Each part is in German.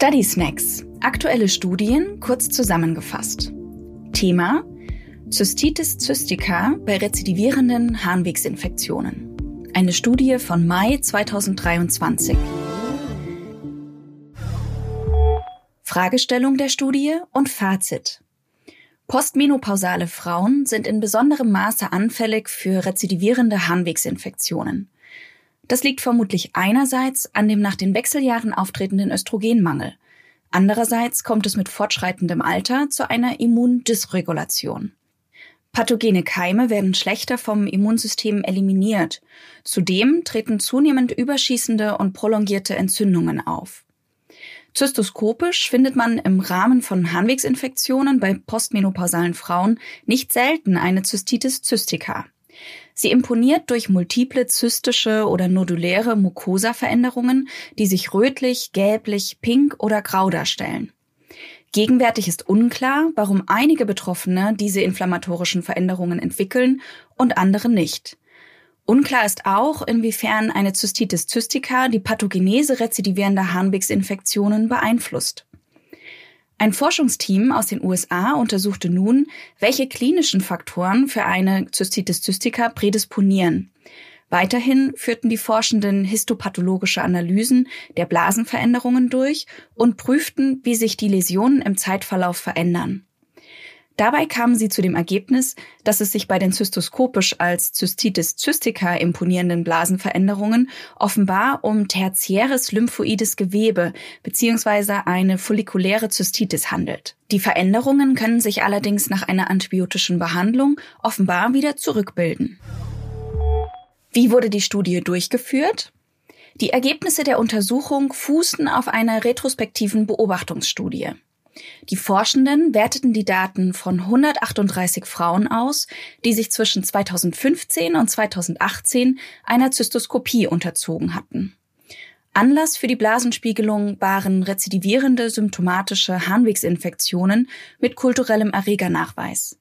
Study Snacks. Aktuelle Studien kurz zusammengefasst. Thema Cystitis cystica bei rezidivierenden Harnwegsinfektionen. Eine Studie von Mai 2023. Fragestellung der Studie und Fazit. Postmenopausale Frauen sind in besonderem Maße anfällig für rezidivierende Harnwegsinfektionen. Das liegt vermutlich einerseits an dem nach den Wechseljahren auftretenden Östrogenmangel. Andererseits kommt es mit fortschreitendem Alter zu einer Immundysregulation. Pathogene Keime werden schlechter vom Immunsystem eliminiert. Zudem treten zunehmend überschießende und prolongierte Entzündungen auf. Zystoskopisch findet man im Rahmen von Harnwegsinfektionen bei postmenopausalen Frauen nicht selten eine Zystitis cystica. Sie imponiert durch multiple zystische oder noduläre Mucosa-Veränderungen, die sich rötlich, gelblich, pink oder grau darstellen. Gegenwärtig ist unklar, warum einige Betroffene diese inflammatorischen Veränderungen entwickeln und andere nicht. Unklar ist auch, inwiefern eine Zystitis cystica die Pathogenese rezidivierender Harnwegsinfektionen beeinflusst. Ein Forschungsteam aus den USA untersuchte nun, welche klinischen Faktoren für eine Cystitis cystica prädisponieren. Weiterhin führten die Forschenden histopathologische Analysen der Blasenveränderungen durch und prüften, wie sich die Läsionen im Zeitverlauf verändern. Dabei kamen sie zu dem Ergebnis, dass es sich bei den zystoskopisch als Cystitis cystica imponierenden Blasenveränderungen offenbar um tertiäres lymphoides Gewebe bzw. eine follikuläre Zystitis handelt. Die Veränderungen können sich allerdings nach einer antibiotischen Behandlung offenbar wieder zurückbilden. Wie wurde die Studie durchgeführt? Die Ergebnisse der Untersuchung fußten auf einer retrospektiven Beobachtungsstudie. Die Forschenden werteten die Daten von 138 Frauen aus, die sich zwischen 2015 und 2018 einer Zystoskopie unterzogen hatten. Anlass für die Blasenspiegelung waren rezidivierende symptomatische Harnwegsinfektionen mit kulturellem Erregernachweis.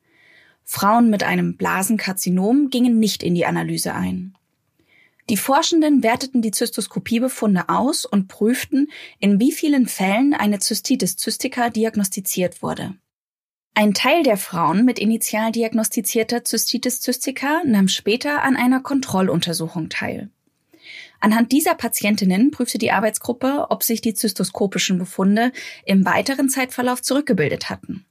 Frauen mit einem Blasenkarzinom gingen nicht in die Analyse ein. Die Forschenden werteten die Zystoskopiebefunde aus und prüften, in wie vielen Fällen eine Zystitis cystica diagnostiziert wurde. Ein Teil der Frauen mit initial diagnostizierter Zystitis cystica nahm später an einer Kontrolluntersuchung teil. Anhand dieser Patientinnen prüfte die Arbeitsgruppe, ob sich die zystoskopischen Befunde im weiteren Zeitverlauf zurückgebildet hatten.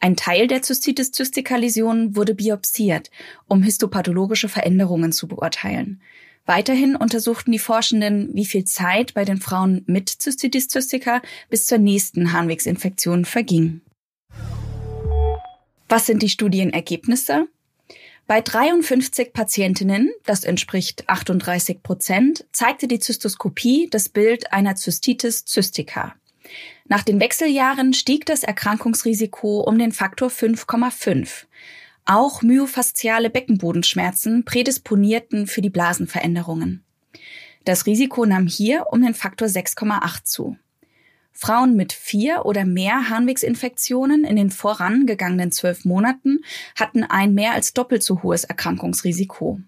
Ein Teil der Zystitis cystica Läsionen wurde biopsiert, um histopathologische Veränderungen zu beurteilen. Weiterhin untersuchten die Forschenden, wie viel Zeit bei den Frauen mit Cystitis cystica bis zur nächsten Harnwegsinfektion verging. Was sind die Studienergebnisse? Bei 53 Patientinnen, das entspricht 38 Prozent, zeigte die Zystoskopie das Bild einer Cystitis cystica. Nach den Wechseljahren stieg das Erkrankungsrisiko um den Faktor 5,5. Auch myofasziale Beckenbodenschmerzen prädisponierten für die Blasenveränderungen. Das Risiko nahm hier um den Faktor 6,8 zu. Frauen mit vier oder mehr Harnwegsinfektionen in den vorangegangenen zwölf Monaten hatten ein mehr als doppelt so hohes Erkrankungsrisiko.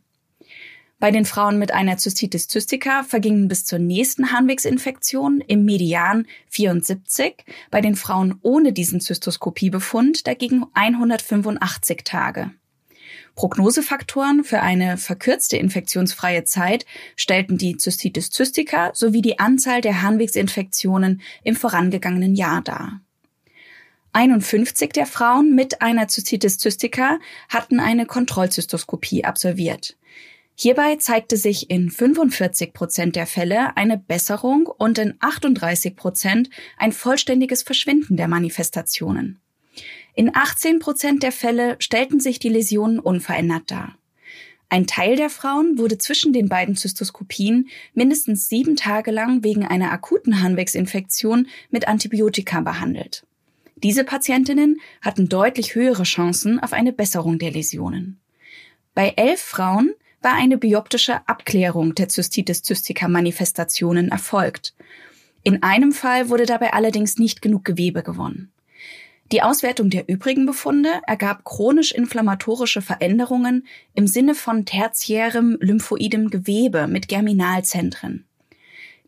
Bei den Frauen mit einer Cystitis cystica vergingen bis zur nächsten Harnwegsinfektion im Median 74, bei den Frauen ohne diesen Zystoskopiebefund dagegen 185 Tage. Prognosefaktoren für eine verkürzte infektionsfreie Zeit stellten die Cystitis cystica sowie die Anzahl der Harnwegsinfektionen im vorangegangenen Jahr dar. 51 der Frauen mit einer Cystitis cystica hatten eine Kontrollzystoskopie absolviert. Hierbei zeigte sich in 45 Prozent der Fälle eine Besserung und in 38 Prozent ein vollständiges Verschwinden der Manifestationen. In 18 Prozent der Fälle stellten sich die Läsionen unverändert dar. Ein Teil der Frauen wurde zwischen den beiden Zystoskopien mindestens sieben Tage lang wegen einer akuten Harnwegsinfektion mit Antibiotika behandelt. Diese Patientinnen hatten deutlich höhere Chancen auf eine Besserung der Läsionen. Bei elf Frauen war eine bioptische Abklärung der Cystitis cystica Manifestationen erfolgt. In einem Fall wurde dabei allerdings nicht genug Gewebe gewonnen. Die Auswertung der übrigen Befunde ergab chronisch inflammatorische Veränderungen im Sinne von tertiärem lymphoidem Gewebe mit Germinalzentren.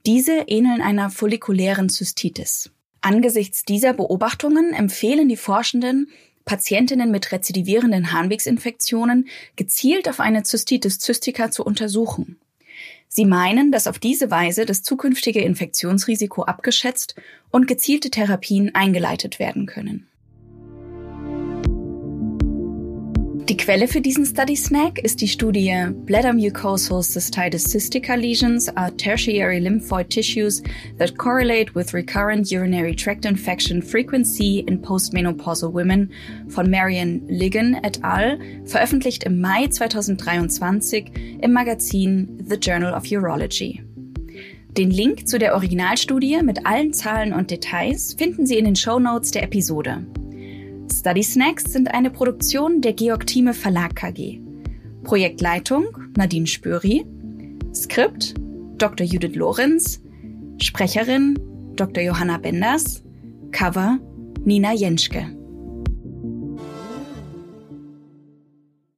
Diese ähneln einer follikulären Zystitis. Angesichts dieser Beobachtungen empfehlen die Forschenden, Patientinnen mit rezidivierenden Harnwegsinfektionen gezielt auf eine Zystitis cystica zu untersuchen. Sie meinen, dass auf diese Weise das zukünftige Infektionsrisiko abgeschätzt und gezielte Therapien eingeleitet werden können. Die Quelle für diesen Study Snack ist die Studie Bladder Mucosal Cystitis Cystica Lesions are tertiary lymphoid tissues that correlate with recurrent urinary tract infection frequency in postmenopausal women von Marian Ligon et al., veröffentlicht im Mai 2023 im Magazin The Journal of Urology. Den Link zu der Originalstudie mit allen Zahlen und Details finden Sie in den Show Notes der Episode. Study Snacks sind eine Produktion der Georg Thieme Verlag KG. Projektleitung Nadine Spöri. Skript Dr. Judith Lorenz. Sprecherin Dr. Johanna Benders. Cover Nina Jenschke.